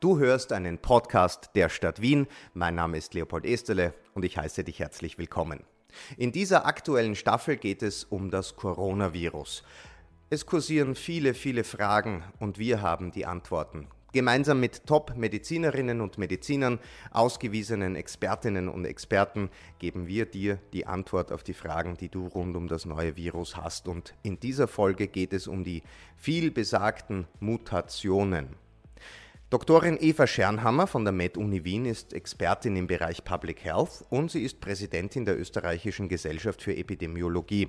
Du hörst einen Podcast der Stadt Wien. Mein Name ist Leopold Esterle und ich heiße dich herzlich willkommen. In dieser aktuellen Staffel geht es um das Coronavirus. Es kursieren viele, viele Fragen und wir haben die Antworten. Gemeinsam mit Top-Medizinerinnen und Medizinern, ausgewiesenen Expertinnen und Experten geben wir dir die Antwort auf die Fragen, die du rund um das neue Virus hast. Und in dieser Folge geht es um die viel besagten Mutationen. Doktorin Eva Schernhammer von der Med-Uni Wien ist Expertin im Bereich Public Health und sie ist Präsidentin der Österreichischen Gesellschaft für Epidemiologie.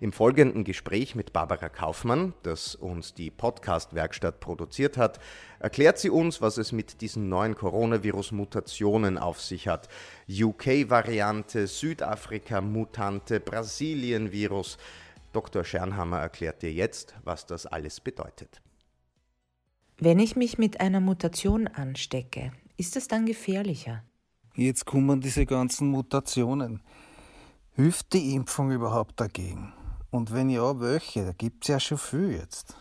Im folgenden Gespräch mit Barbara Kaufmann, das uns die Podcast-Werkstatt produziert hat, erklärt sie uns, was es mit diesen neuen Coronavirus-Mutationen auf sich hat. UK-Variante, Südafrika-Mutante, Brasilien-Virus. Dr. Schernhammer erklärt dir jetzt, was das alles bedeutet. Wenn ich mich mit einer Mutation anstecke, ist es dann gefährlicher? Jetzt kommen diese ganzen Mutationen. Hilft die Impfung überhaupt dagegen? Und wenn ja, welche? Da gibt es ja schon viel jetzt.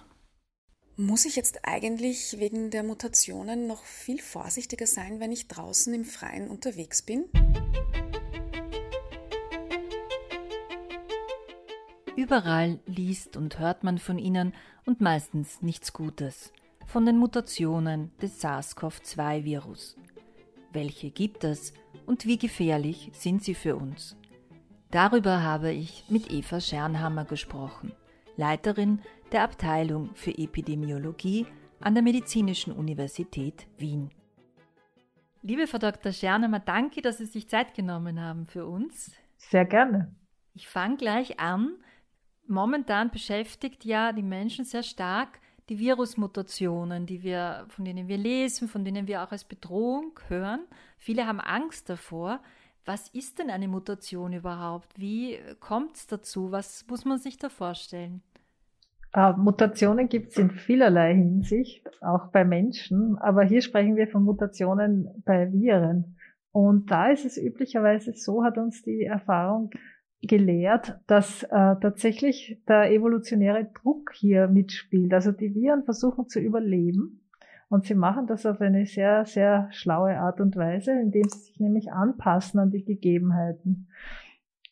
Muss ich jetzt eigentlich wegen der Mutationen noch viel vorsichtiger sein, wenn ich draußen im Freien unterwegs bin? Überall liest und hört man von ihnen und meistens nichts Gutes von den Mutationen des SARS-CoV-2-Virus. Welche gibt es und wie gefährlich sind sie für uns? Darüber habe ich mit Eva Schernhammer gesprochen, Leiterin der Abteilung für Epidemiologie an der Medizinischen Universität Wien. Liebe Frau Dr. Schernhammer, danke, dass Sie sich Zeit genommen haben für uns. Sehr gerne. Ich fange gleich an. Momentan beschäftigt ja die Menschen sehr stark die Virusmutationen, die wir, von denen wir lesen, von denen wir auch als Bedrohung hören. Viele haben Angst davor. Was ist denn eine Mutation überhaupt? Wie kommt es dazu? Was muss man sich da vorstellen? Uh, Mutationen gibt es in vielerlei Hinsicht, auch bei Menschen, aber hier sprechen wir von Mutationen bei Viren. Und da ist es üblicherweise so, hat uns die Erfahrung gelehrt, dass äh, tatsächlich der evolutionäre Druck hier mitspielt. Also die Viren versuchen zu überleben und sie machen das auf eine sehr, sehr schlaue Art und Weise, indem sie sich nämlich anpassen an die Gegebenheiten.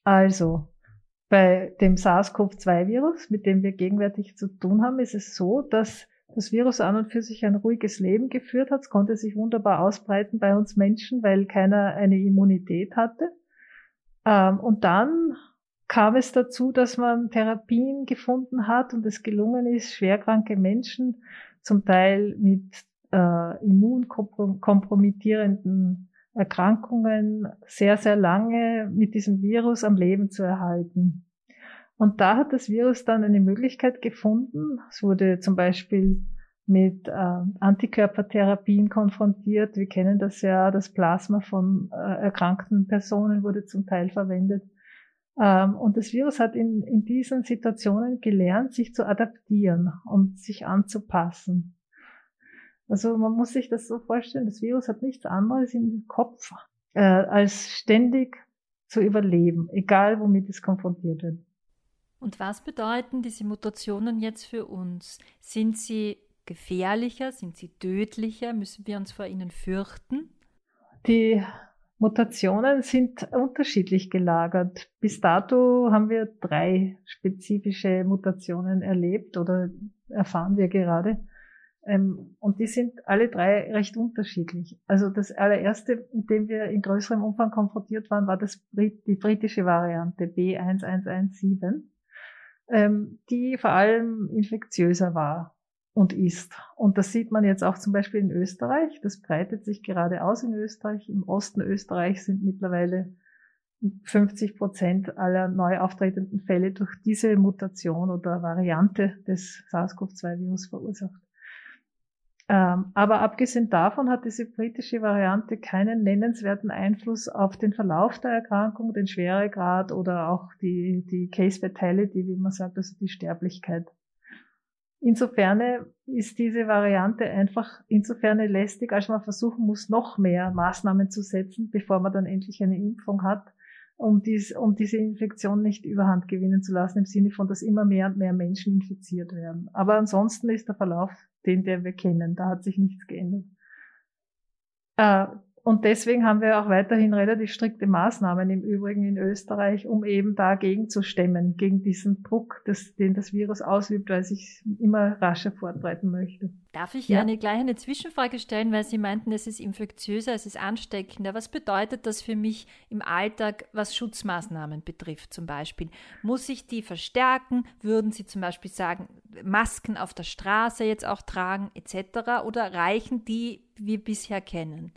Also bei dem SARS-CoV-2-Virus, mit dem wir gegenwärtig zu tun haben, ist es so, dass das Virus an und für sich ein ruhiges Leben geführt hat. Es konnte sich wunderbar ausbreiten bei uns Menschen, weil keiner eine Immunität hatte. Ähm, und dann kam es dazu, dass man Therapien gefunden hat und es gelungen ist, schwerkranke Menschen zum Teil mit äh, immunkompromittierenden Erkrankungen sehr, sehr lange mit diesem Virus am Leben zu erhalten. Und da hat das Virus dann eine Möglichkeit gefunden. Es wurde zum Beispiel mit äh, Antikörpertherapien konfrontiert. Wir kennen das ja, das Plasma von äh, erkrankten Personen wurde zum Teil verwendet. Ähm, und das Virus hat in, in diesen Situationen gelernt, sich zu adaptieren und sich anzupassen. Also man muss sich das so vorstellen, das Virus hat nichts anderes im Kopf, äh, als ständig zu überleben, egal womit es konfrontiert wird. Und was bedeuten diese Mutationen jetzt für uns? Sind sie gefährlicher? Sind sie tödlicher? Müssen wir uns vor ihnen fürchten? Die Mutationen sind unterschiedlich gelagert. Bis dato haben wir drei spezifische Mutationen erlebt oder erfahren wir gerade. Ähm, und die sind alle drei recht unterschiedlich. Also das allererste, mit dem wir in größerem Umfang konfrontiert waren, war das, die britische Variante B1117, ähm, die vor allem infektiöser war und ist. Und das sieht man jetzt auch zum Beispiel in Österreich. Das breitet sich gerade aus in Österreich. Im Osten Österreich sind mittlerweile 50 Prozent aller neu auftretenden Fälle durch diese Mutation oder Variante des SARS-CoV-2-Virus verursacht. Ähm, aber abgesehen davon hat diese britische Variante keinen nennenswerten Einfluss auf den Verlauf der Erkrankung, den Schweregrad oder auch die, die Case Fatality, wie man sagt, also die Sterblichkeit. Insofern ist diese Variante einfach insofern lästig, als man versuchen muss, noch mehr Maßnahmen zu setzen, bevor man dann endlich eine Impfung hat, um, dies, um diese Infektion nicht überhand gewinnen zu lassen, im Sinne von, dass immer mehr und mehr Menschen infiziert werden. Aber ansonsten ist der Verlauf den, der wir kennen. Da hat sich nichts geändert. Äh, und deswegen haben wir auch weiterhin relativ strikte Maßnahmen im Übrigen in Österreich, um eben dagegen zu stemmen, gegen diesen Druck, das, den das Virus ausübt, weil sich immer rascher fortbreiten möchte. Darf ich ja. eine gleich eine Zwischenfrage stellen, weil Sie meinten, es ist infektiöser, es ist ansteckender. Was bedeutet das für mich im Alltag, was Schutzmaßnahmen betrifft zum Beispiel? Muss ich die verstärken? Würden Sie zum Beispiel sagen, Masken auf der Straße jetzt auch tragen etc. Oder reichen die, wie wir bisher kennen?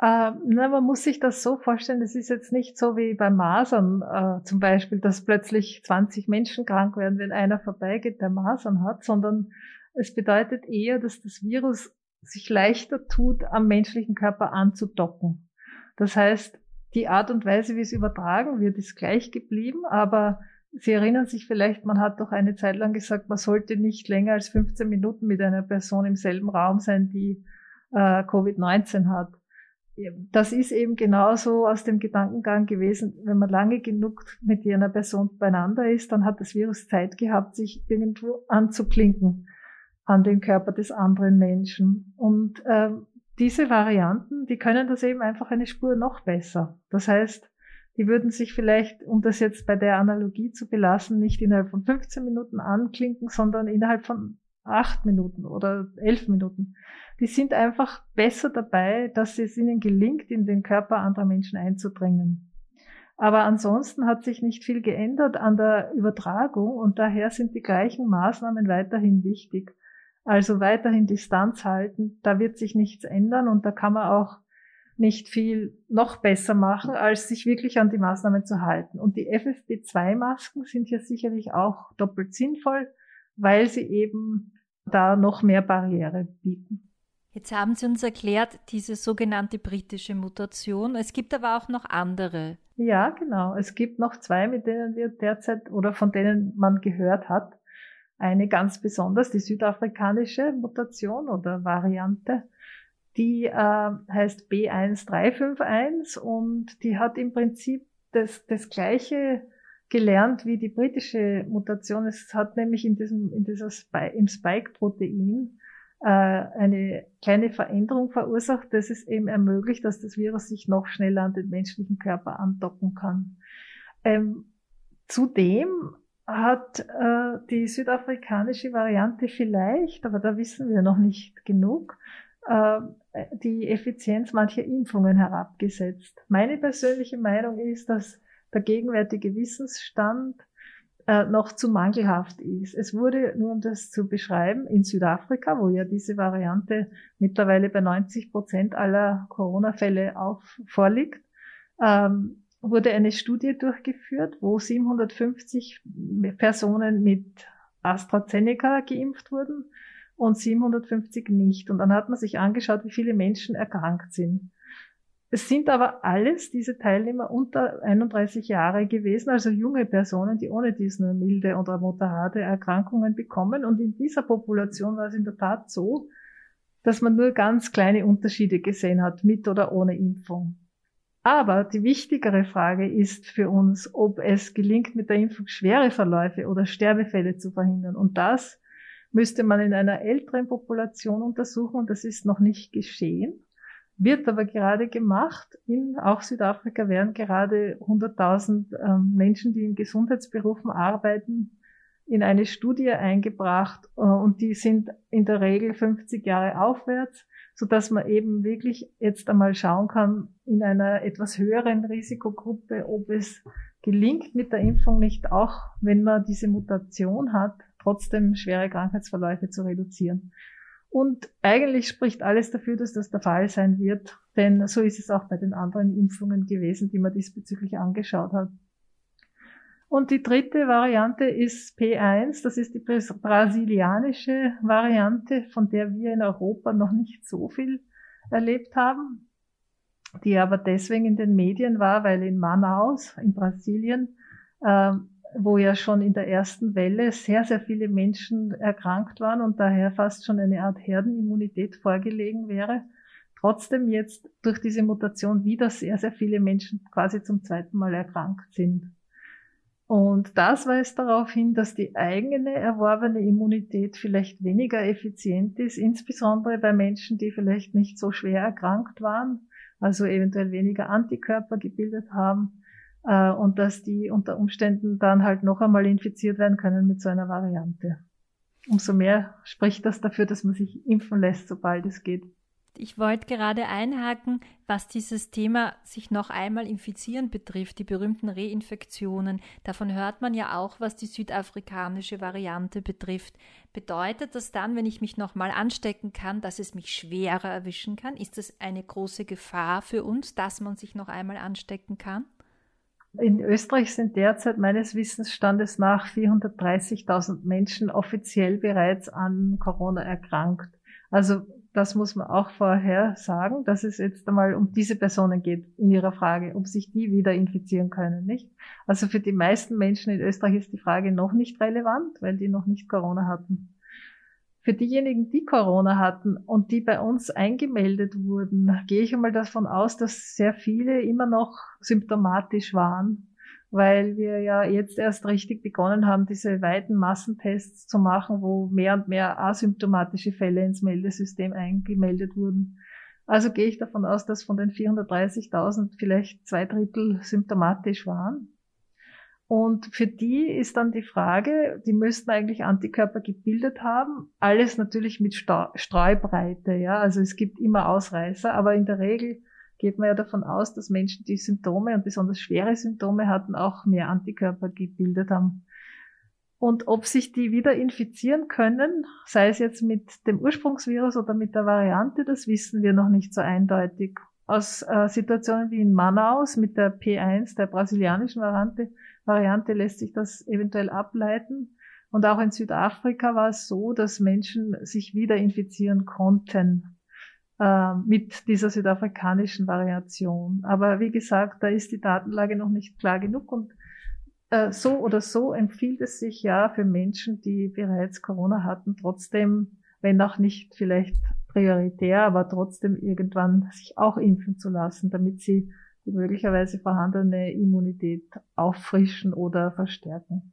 Äh, na, man muss sich das so vorstellen, es ist jetzt nicht so wie bei Masern äh, zum Beispiel, dass plötzlich 20 Menschen krank werden, wenn einer vorbeigeht, der Masern hat, sondern es bedeutet eher, dass das Virus sich leichter tut, am menschlichen Körper anzudocken. Das heißt, die Art und Weise, wie es übertragen wird, ist gleich geblieben, aber Sie erinnern sich vielleicht, man hat doch eine Zeit lang gesagt, man sollte nicht länger als 15 Minuten mit einer Person im selben Raum sein, die äh, Covid-19 hat das ist eben genauso aus dem Gedankengang gewesen, wenn man lange genug mit einer Person beieinander ist, dann hat das Virus Zeit gehabt, sich irgendwo anzuklinken an den Körper des anderen Menschen. Und äh, diese Varianten, die können das eben einfach eine Spur noch besser. Das heißt, die würden sich vielleicht, um das jetzt bei der Analogie zu belassen, nicht innerhalb von 15 Minuten anklinken, sondern innerhalb von acht Minuten oder elf Minuten die sind einfach besser dabei, dass es ihnen gelingt, in den Körper anderer Menschen einzudringen. Aber ansonsten hat sich nicht viel geändert an der Übertragung und daher sind die gleichen Maßnahmen weiterhin wichtig. Also weiterhin Distanz halten, da wird sich nichts ändern und da kann man auch nicht viel noch besser machen, als sich wirklich an die Maßnahmen zu halten. Und die FFP2-Masken sind ja sicherlich auch doppelt sinnvoll, weil sie eben da noch mehr Barriere bieten. Jetzt haben Sie uns erklärt, diese sogenannte britische Mutation. Es gibt aber auch noch andere. Ja, genau. Es gibt noch zwei, mit denen wir derzeit oder von denen man gehört hat. Eine ganz besonders, die südafrikanische Mutation oder Variante. Die äh, heißt B1351 und die hat im Prinzip das, das gleiche gelernt wie die britische Mutation. Es hat nämlich in diesem, in dieser Spike, im Spike-Protein äh, eine kleine Veränderung verursacht, das es eben ermöglicht, dass das Virus sich noch schneller an den menschlichen Körper andocken kann. Ähm, zudem hat äh, die südafrikanische Variante vielleicht, aber da wissen wir noch nicht genug, äh, die Effizienz mancher Impfungen herabgesetzt. Meine persönliche Meinung ist, dass der gegenwärtige Wissensstand äh, noch zu mangelhaft ist. Es wurde, nur um das zu beschreiben, in Südafrika, wo ja diese Variante mittlerweile bei 90 Prozent aller Corona-Fälle auf, vorliegt, ähm, wurde eine Studie durchgeführt, wo 750 Personen mit AstraZeneca geimpft wurden und 750 nicht. Und dann hat man sich angeschaut, wie viele Menschen erkrankt sind. Es sind aber alles diese Teilnehmer unter 31 Jahre gewesen, also junge Personen, die ohne dies nur milde oder moderate Erkrankungen bekommen. Und in dieser Population war es in der Tat so, dass man nur ganz kleine Unterschiede gesehen hat, mit oder ohne Impfung. Aber die wichtigere Frage ist für uns, ob es gelingt, mit der Impfung schwere Verläufe oder Sterbefälle zu verhindern. Und das müsste man in einer älteren Population untersuchen und das ist noch nicht geschehen wird aber gerade gemacht. In auch Südafrika werden gerade 100.000 ähm, Menschen, die in Gesundheitsberufen arbeiten, in eine Studie eingebracht äh, und die sind in der Regel 50 Jahre aufwärts, so dass man eben wirklich jetzt einmal schauen kann in einer etwas höheren Risikogruppe, ob es gelingt mit der Impfung nicht auch, wenn man diese Mutation hat, trotzdem schwere Krankheitsverläufe zu reduzieren. Und eigentlich spricht alles dafür, dass das der Fall sein wird, denn so ist es auch bei den anderen Impfungen gewesen, die man diesbezüglich angeschaut hat. Und die dritte Variante ist P1, das ist die brasilianische Variante, von der wir in Europa noch nicht so viel erlebt haben, die aber deswegen in den Medien war, weil in Manaus in Brasilien ähm, wo ja schon in der ersten Welle sehr, sehr viele Menschen erkrankt waren und daher fast schon eine Art Herdenimmunität vorgelegen wäre. Trotzdem jetzt durch diese Mutation wieder sehr, sehr viele Menschen quasi zum zweiten Mal erkrankt sind. Und das weist darauf hin, dass die eigene erworbene Immunität vielleicht weniger effizient ist, insbesondere bei Menschen, die vielleicht nicht so schwer erkrankt waren, also eventuell weniger Antikörper gebildet haben äh, und dass die unter Umständen dann halt noch einmal infiziert werden können mit so einer Variante. Umso mehr spricht das dafür, dass man sich impfen lässt, sobald es geht. Ich wollte gerade einhaken, was dieses Thema sich noch einmal infizieren betrifft, die berühmten Reinfektionen. Davon hört man ja auch, was die südafrikanische Variante betrifft. Bedeutet das dann, wenn ich mich nochmal anstecken kann, dass es mich schwerer erwischen kann? Ist das eine große Gefahr für uns, dass man sich noch einmal anstecken kann? In Österreich sind derzeit meines Wissensstandes nach 430.000 Menschen offiziell bereits an Corona erkrankt. Also das muss man auch vorher sagen, dass es jetzt einmal um diese Personen geht in ihrer Frage, ob sich die wieder infizieren können, nicht? Also für die meisten Menschen in Österreich ist die Frage noch nicht relevant, weil die noch nicht Corona hatten. Für diejenigen, die Corona hatten und die bei uns eingemeldet wurden, gehe ich einmal davon aus, dass sehr viele immer noch symptomatisch waren, weil wir ja jetzt erst richtig begonnen haben, diese weiten Massentests zu machen, wo mehr und mehr asymptomatische Fälle ins Meldesystem eingemeldet wurden. Also gehe ich davon aus, dass von den 430.000 vielleicht zwei Drittel symptomatisch waren. Und für die ist dann die Frage, die müssten eigentlich Antikörper gebildet haben. Alles natürlich mit Streubreite, ja. Also es gibt immer Ausreißer, aber in der Regel geht man ja davon aus, dass Menschen, die Symptome und besonders schwere Symptome hatten, auch mehr Antikörper gebildet haben. Und ob sich die wieder infizieren können, sei es jetzt mit dem Ursprungsvirus oder mit der Variante, das wissen wir noch nicht so eindeutig. Aus äh, Situationen wie in Manaus mit der P1, der brasilianischen Variante, Variante lässt sich das eventuell ableiten. Und auch in Südafrika war es so, dass Menschen sich wieder infizieren konnten äh, mit dieser südafrikanischen Variation. Aber wie gesagt, da ist die Datenlage noch nicht klar genug und äh, so oder so empfiehlt es sich ja für Menschen, die bereits Corona hatten, trotzdem, wenn auch nicht vielleicht prioritär, aber trotzdem irgendwann sich auch impfen zu lassen, damit sie die möglicherweise vorhandene Immunität auffrischen oder verstärken.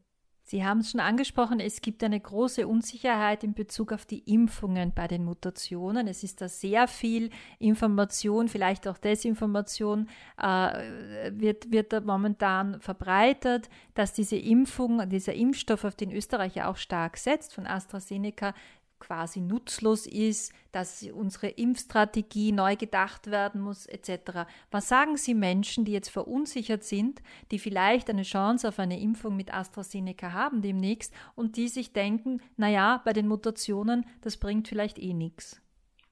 Sie haben es schon angesprochen, es gibt eine große Unsicherheit in Bezug auf die Impfungen bei den Mutationen. Es ist da sehr viel Information, vielleicht auch Desinformation, äh, wird, wird da momentan verbreitet, dass diese Impfung, dieser Impfstoff, auf den Österreich ja auch stark setzt, von AstraZeneca, quasi nutzlos ist, dass unsere Impfstrategie neu gedacht werden muss, etc. Was sagen Sie Menschen, die jetzt verunsichert sind, die vielleicht eine Chance auf eine Impfung mit AstraZeneca haben demnächst und die sich denken, naja, bei den Mutationen, das bringt vielleicht eh nichts?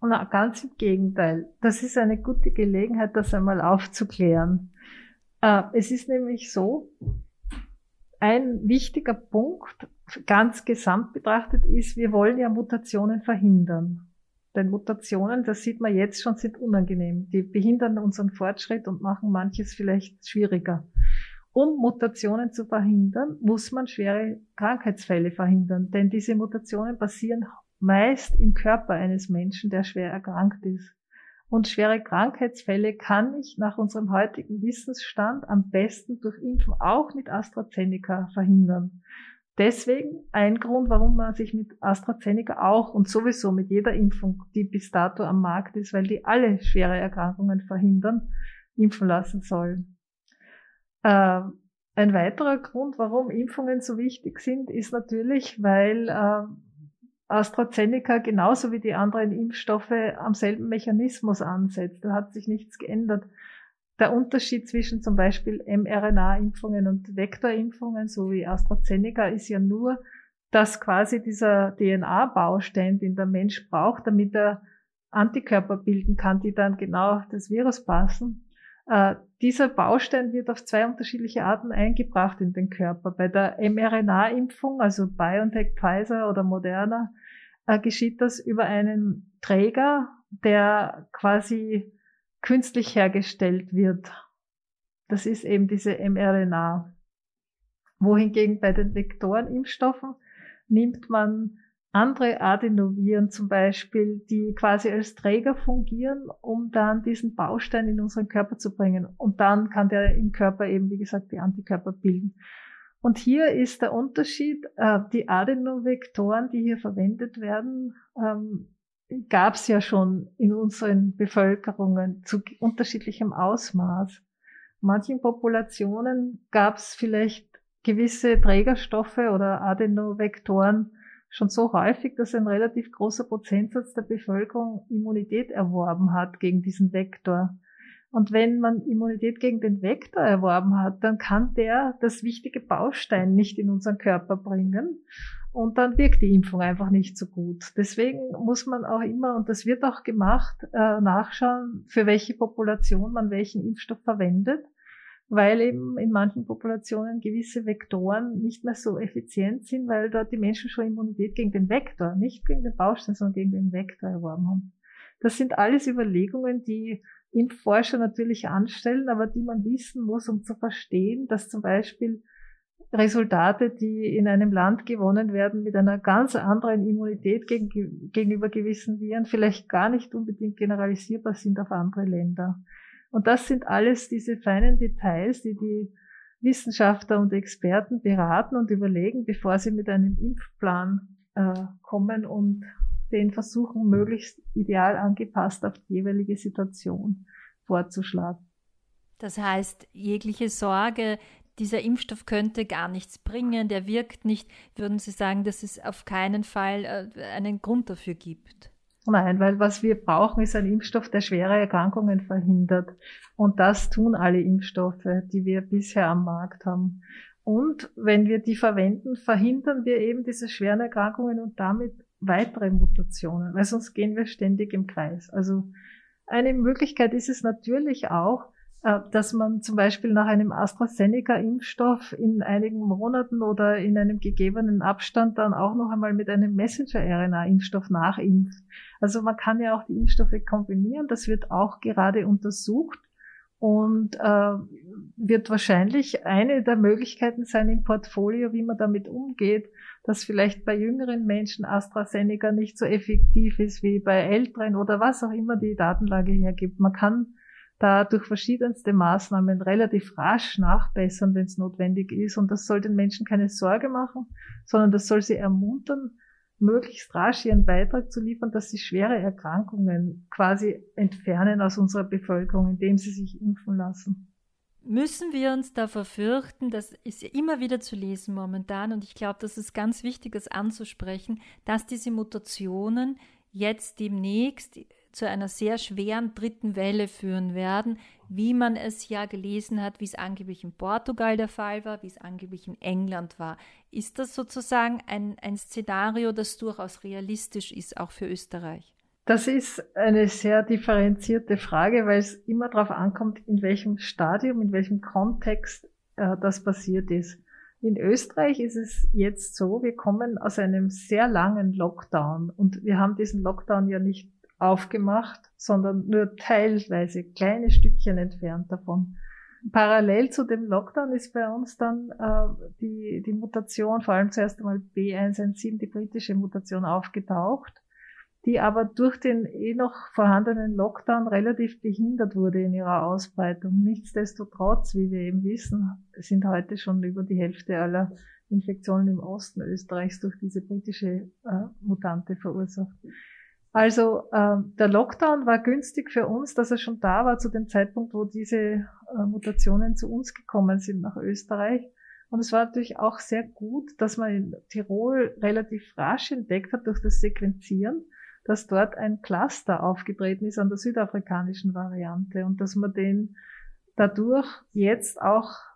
Na, ganz im Gegenteil. Das ist eine gute Gelegenheit, das einmal aufzuklären. Äh, es ist nämlich so, ein wichtiger Punkt, ganz gesamt betrachtet ist, wir wollen ja Mutationen verhindern. Denn Mutationen, das sieht man jetzt schon, sind unangenehm. Die behindern unseren Fortschritt und machen manches vielleicht schwieriger. Um Mutationen zu verhindern, muss man schwere Krankheitsfälle verhindern, denn diese Mutationen passieren meist im Körper eines Menschen, der schwer erkrankt ist. Und schwere Krankheitsfälle kann ich nach unserem heutigen Wissensstand am besten durch Impfen auch mit AstraZeneca verhindern. Deswegen ein Grund, warum man sich mit AstraZeneca auch und sowieso mit jeder Impfung, die bis dato am Markt ist, weil die alle schwere Erkrankungen verhindern, impfen lassen soll. Äh, ein weiterer Grund, warum Impfungen so wichtig sind, ist natürlich, weil äh, AstraZeneca genauso wie die anderen Impfstoffe am selben Mechanismus ansetzt. Da hat sich nichts geändert der Unterschied zwischen zum Beispiel mRNA-Impfungen und Vektorimpfungen, so wie AstraZeneca, ist ja nur, dass quasi dieser DNA-Baustein, den der Mensch braucht, damit er Antikörper bilden kann, die dann genau auf das Virus passen. Äh, dieser Baustein wird auf zwei unterschiedliche Arten eingebracht in den Körper. Bei der mRNA-Impfung, also BioNTech, Pfizer oder Moderna, äh, geschieht das über einen Träger, der quasi künstlich hergestellt wird. Das ist eben diese mRNA. Wohingegen bei den Vektorenimpfstoffen nimmt man andere Adenoviren zum Beispiel, die quasi als Träger fungieren, um dann diesen Baustein in unseren Körper zu bringen. Und dann kann der im Körper eben, wie gesagt, die Antikörper bilden. Und hier ist der Unterschied, äh, die Adenovektoren, die hier verwendet werden, ähm, gab es ja schon in unseren Bevölkerungen zu unterschiedlichem Ausmaß. Manchen Populationen gab es vielleicht gewisse Trägerstoffe oder Adenovektoren schon so häufig, dass ein relativ großer Prozentsatz der Bevölkerung Immunität erworben hat gegen diesen Vektor. Und wenn man Immunität gegen den Vektor erworben hat, dann kann der das wichtige Baustein nicht in unseren Körper bringen. Und dann wirkt die Impfung einfach nicht so gut. Deswegen muss man auch immer, und das wird auch gemacht, äh, nachschauen, für welche Population man welchen Impfstoff verwendet, weil eben in manchen Populationen gewisse Vektoren nicht mehr so effizient sind, weil dort die Menschen schon Immunität gegen den Vektor, nicht gegen den Baustein, sondern gegen den Vektor erworben haben. Das sind alles Überlegungen, die Impfforscher natürlich anstellen, aber die man wissen muss, um zu verstehen, dass zum Beispiel Resultate, die in einem Land gewonnen werden mit einer ganz anderen Immunität gegen, gegenüber gewissen Viren, vielleicht gar nicht unbedingt generalisierbar sind auf andere Länder. Und das sind alles diese feinen Details, die die Wissenschaftler und Experten beraten und überlegen, bevor sie mit einem Impfplan äh, kommen und den versuchen, möglichst ideal angepasst auf die jeweilige Situation vorzuschlagen. Das heißt, jegliche Sorge, dieser Impfstoff könnte gar nichts bringen, der wirkt nicht, würden Sie sagen, dass es auf keinen Fall äh, einen Grund dafür gibt? Nein, weil was wir brauchen, ist ein Impfstoff, der schwere Erkrankungen verhindert. Und das tun alle Impfstoffe, die wir bisher am Markt haben. Und wenn wir die verwenden, verhindern wir eben diese schweren Erkrankungen und damit weitere Mutationen, weil sonst gehen wir ständig im Kreis. Also eine Möglichkeit ist es natürlich auch, äh, dass man zum Beispiel nach einem AstraZeneca-Impfstoff in einigen Monaten oder in einem gegebenen Abstand dann auch noch einmal mit einem Messenger-RNA-Impfstoff nachimpft. Also man kann ja auch die Impfstoffe kombinieren. Das wird auch gerade untersucht und äh, wird wahrscheinlich eine der Möglichkeiten sein im Portfolio, wie man damit umgeht, dass vielleicht bei jüngeren Menschen AstraZeneca nicht so effektiv ist wie bei älteren oder was auch immer die Datenlage hergibt. Man kann da durch verschiedenste Maßnahmen relativ rasch nachbessern, wenn es notwendig ist. Und das soll den Menschen keine Sorge machen, sondern das soll sie ermuntern, möglichst rasch ihren Beitrag zu liefern, dass sie schwere Erkrankungen quasi entfernen aus unserer Bevölkerung, indem sie sich impfen lassen. Müssen wir uns davor fürchten, das ist ja immer wieder zu lesen momentan, und ich glaube, das ist ganz wichtig, das anzusprechen, dass diese Mutationen jetzt demnächst zu einer sehr schweren dritten Welle führen werden, wie man es ja gelesen hat, wie es angeblich in Portugal der Fall war, wie es angeblich in England war. Ist das sozusagen ein, ein Szenario, das durchaus realistisch ist, auch für Österreich? Das ist eine sehr differenzierte Frage, weil es immer darauf ankommt, in welchem Stadium, in welchem Kontext äh, das passiert ist. In Österreich ist es jetzt so, wir kommen aus einem sehr langen Lockdown und wir haben diesen Lockdown ja nicht aufgemacht, sondern nur teilweise kleine Stückchen entfernt davon. Parallel zu dem Lockdown ist bei uns dann äh, die, die Mutation, vor allem zuerst einmal B117, die britische Mutation, aufgetaucht, die aber durch den eh noch vorhandenen Lockdown relativ behindert wurde in ihrer Ausbreitung. Nichtsdestotrotz, wie wir eben wissen, sind heute schon über die Hälfte aller Infektionen im Osten Österreichs durch diese britische äh, Mutante verursacht. Also äh, der Lockdown war günstig für uns, dass er schon da war zu dem Zeitpunkt, wo diese äh, Mutationen zu uns gekommen sind nach Österreich. Und es war natürlich auch sehr gut, dass man in Tirol relativ rasch entdeckt hat durch das Sequenzieren, dass dort ein Cluster aufgetreten ist an der südafrikanischen Variante und dass man den dadurch jetzt auch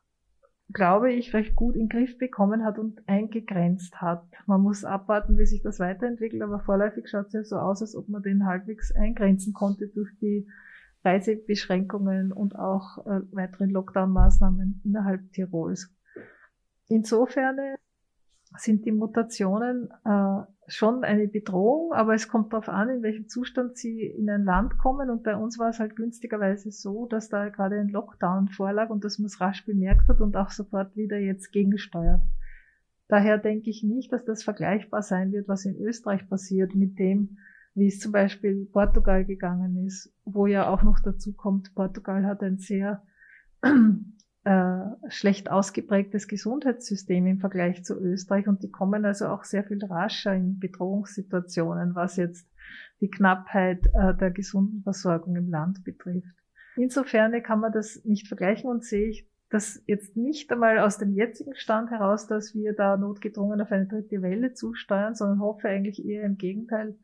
glaube ich, recht gut in den Griff bekommen hat und eingegrenzt hat. Man muss abwarten, wie sich das weiterentwickelt, aber vorläufig schaut es ja so aus, als ob man den halbwegs eingrenzen konnte durch die Reisebeschränkungen und auch äh, weiteren Lockdown-Maßnahmen innerhalb Tirols. Insofern sind die Mutationen äh, schon eine Bedrohung, aber es kommt darauf an, in welchem Zustand sie in ein Land kommen. Und bei uns war es halt günstigerweise so, dass da gerade ein Lockdown vorlag und dass man es rasch bemerkt hat und auch sofort wieder jetzt gegensteuert. Daher denke ich nicht, dass das vergleichbar sein wird, was in Österreich passiert mit dem, wie es zum Beispiel Portugal gegangen ist, wo ja auch noch dazu kommt, Portugal hat ein sehr äh, schlecht ausgeprägtes Gesundheitssystem im Vergleich zu Österreich und die kommen also auch sehr viel rascher in Bedrohungssituationen, was jetzt die Knappheit äh, der gesunden Versorgung im Land betrifft. Insofern kann man das nicht vergleichen und sehe ich das jetzt nicht einmal aus dem jetzigen Stand heraus, dass wir da notgedrungen auf eine dritte Welle zusteuern, sondern hoffe eigentlich eher im Gegenteil,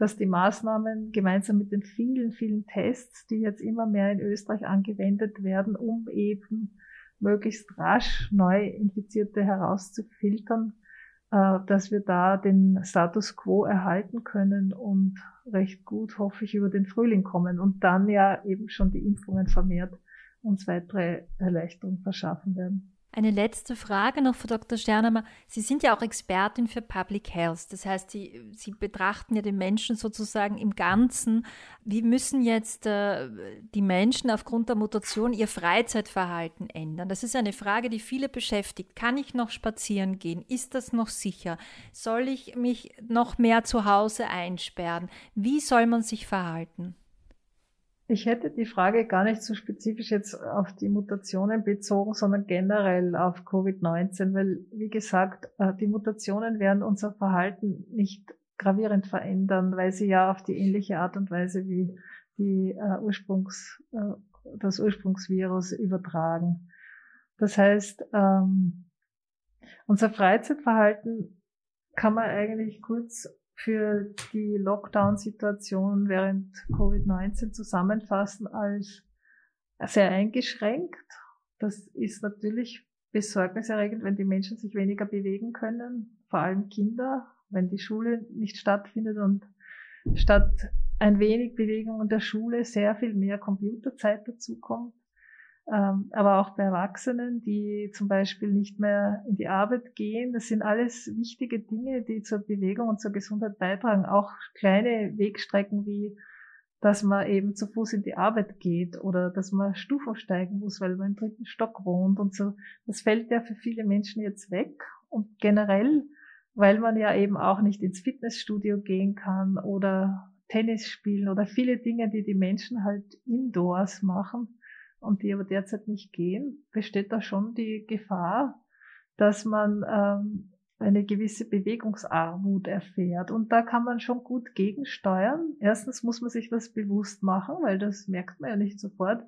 dass die Maßnahmen gemeinsam mit den vielen, vielen Tests, die jetzt immer mehr in Österreich angewendet werden, um eben möglichst rasch neu Infizierte herauszufiltern, äh, dass wir da den Status quo erhalten können und recht gut, hoffe ich, über den Frühling kommen und dann ja eben schon die Impfungen vermehrt uns weitere Erleichterung verschaffen werden. Eine letzte Frage noch, Frau Dr. Sternemer. Sie sind ja auch Expertin für Public Health. Das heißt, Sie, Sie betrachten ja den Menschen sozusagen im Ganzen. Wie müssen jetzt äh, die Menschen aufgrund der Mutation ihr Freizeitverhalten ändern? Das ist eine Frage, die viele beschäftigt. Kann ich noch spazieren gehen? Ist das noch sicher? Soll ich mich noch mehr zu Hause einsperren? Wie soll man sich verhalten? Ich hätte die Frage gar nicht so spezifisch jetzt auf die Mutationen bezogen, sondern generell auf Covid-19, weil, wie gesagt, äh, die Mutationen werden unser Verhalten nicht gravierend verändern, weil sie ja auf die ähnliche Art und Weise wie die äh, Ursprungs, äh, das Ursprungsvirus übertragen. Das heißt, ähm, unser Freizeitverhalten kann man eigentlich kurz für die Lockdown-Situation während Covid-19 zusammenfassen als sehr eingeschränkt. Das ist natürlich besorgniserregend, wenn die Menschen sich weniger bewegen können, vor allem Kinder, wenn die Schule nicht stattfindet und statt ein wenig Bewegung in der Schule sehr viel mehr Computerzeit dazukommt. Ähm, aber auch bei Erwachsenen, die zum Beispiel nicht mehr in die Arbeit gehen. Das sind alles wichtige Dinge, die zur Bewegung und zur Gesundheit beitragen. Auch kleine Wegstrecken wie, dass man eben zu Fuß in die Arbeit geht oder dass man Stufen steigen muss, weil man im dritten Stock wohnt und so. Das fällt ja für viele Menschen jetzt weg. Und generell, weil man ja eben auch nicht ins Fitnessstudio gehen kann oder Tennis spielen oder viele Dinge, die die Menschen halt indoors machen und die aber derzeit nicht gehen, besteht da schon die Gefahr, dass man ähm, eine gewisse Bewegungsarmut erfährt. Und da kann man schon gut gegensteuern. Erstens muss man sich das bewusst machen, weil das merkt man ja nicht sofort,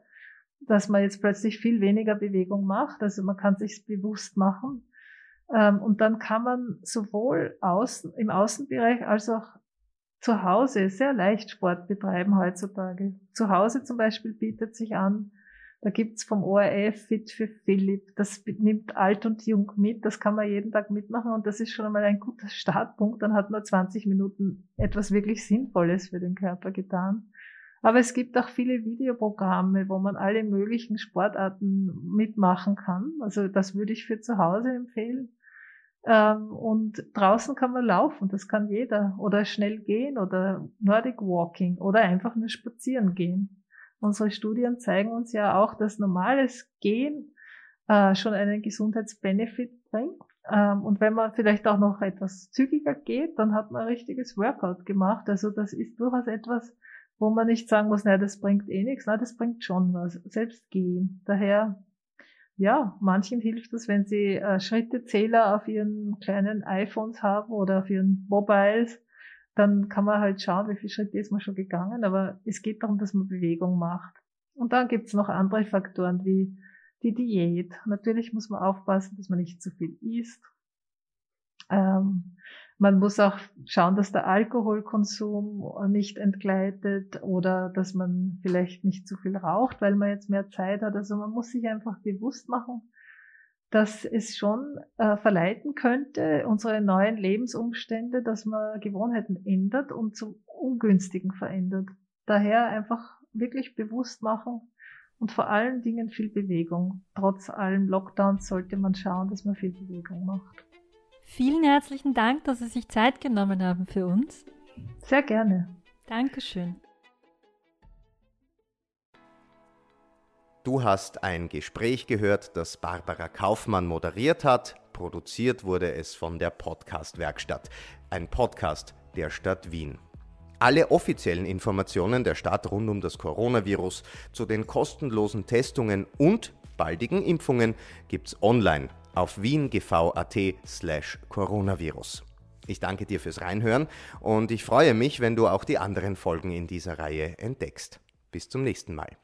dass man jetzt plötzlich viel weniger Bewegung macht. Also man kann sich bewusst machen. Ähm, und dann kann man sowohl außen, im Außenbereich als auch zu Hause sehr leicht Sport betreiben heutzutage. Zu Hause zum Beispiel bietet sich an, da gibt's vom ORF Fit für Philipp. Das nimmt alt und jung mit. Das kann man jeden Tag mitmachen und das ist schon einmal ein guter Startpunkt. Dann hat man 20 Minuten etwas wirklich Sinnvolles für den Körper getan. Aber es gibt auch viele Videoprogramme, wo man alle möglichen Sportarten mitmachen kann. Also das würde ich für zu Hause empfehlen. Ähm, und draußen kann man laufen, das kann jeder. Oder schnell gehen oder Nordic Walking oder einfach nur spazieren gehen. Unsere Studien zeigen uns ja auch, dass normales Gehen äh, schon einen Gesundheitsbenefit bringt. Ähm, und wenn man vielleicht auch noch etwas zügiger geht, dann hat man ein richtiges Workout gemacht. Also das ist durchaus etwas, wo man nicht sagen muss, naja, das bringt eh nichts. Nein, das bringt schon was. Selbst gehen. Daher, ja, manchen hilft es, wenn sie äh, Schrittezähler auf ihren kleinen iPhones haben oder auf ihren Mobiles dann kann man halt schauen, wie viele Schritte ist man schon gegangen, aber es geht darum, dass man Bewegung macht. Und dann gibt's noch andere Faktoren wie die Diät. Natürlich muss man aufpassen, dass man nicht zu viel isst. Ähm, man muss auch schauen, dass der Alkoholkonsum nicht entgleitet oder dass man vielleicht nicht zu viel raucht, weil man jetzt mehr Zeit hat. Also man muss sich einfach bewusst machen, dass es schon äh, verleiten könnte, unsere neuen Lebensumstände, dass man Gewohnheiten ändert und zum Ungünstigen verändert. Daher einfach wirklich bewusst machen und vor allen Dingen viel Bewegung. Trotz allen Lockdowns sollte man schauen, dass man viel Bewegung macht. Vielen herzlichen Dank, dass Sie sich Zeit genommen haben für uns. Sehr gerne. Dankeschön. Du hast ein Gespräch gehört, das Barbara Kaufmann moderiert hat. Produziert wurde es von der Podcast-Werkstatt, ein Podcast der Stadt Wien. Alle offiziellen Informationen der Stadt rund um das Coronavirus zu den kostenlosen Testungen und baldigen Impfungen gibt's online auf wiengv.at slash coronavirus. Ich danke dir fürs Reinhören und ich freue mich, wenn du auch die anderen Folgen in dieser Reihe entdeckst. Bis zum nächsten Mal.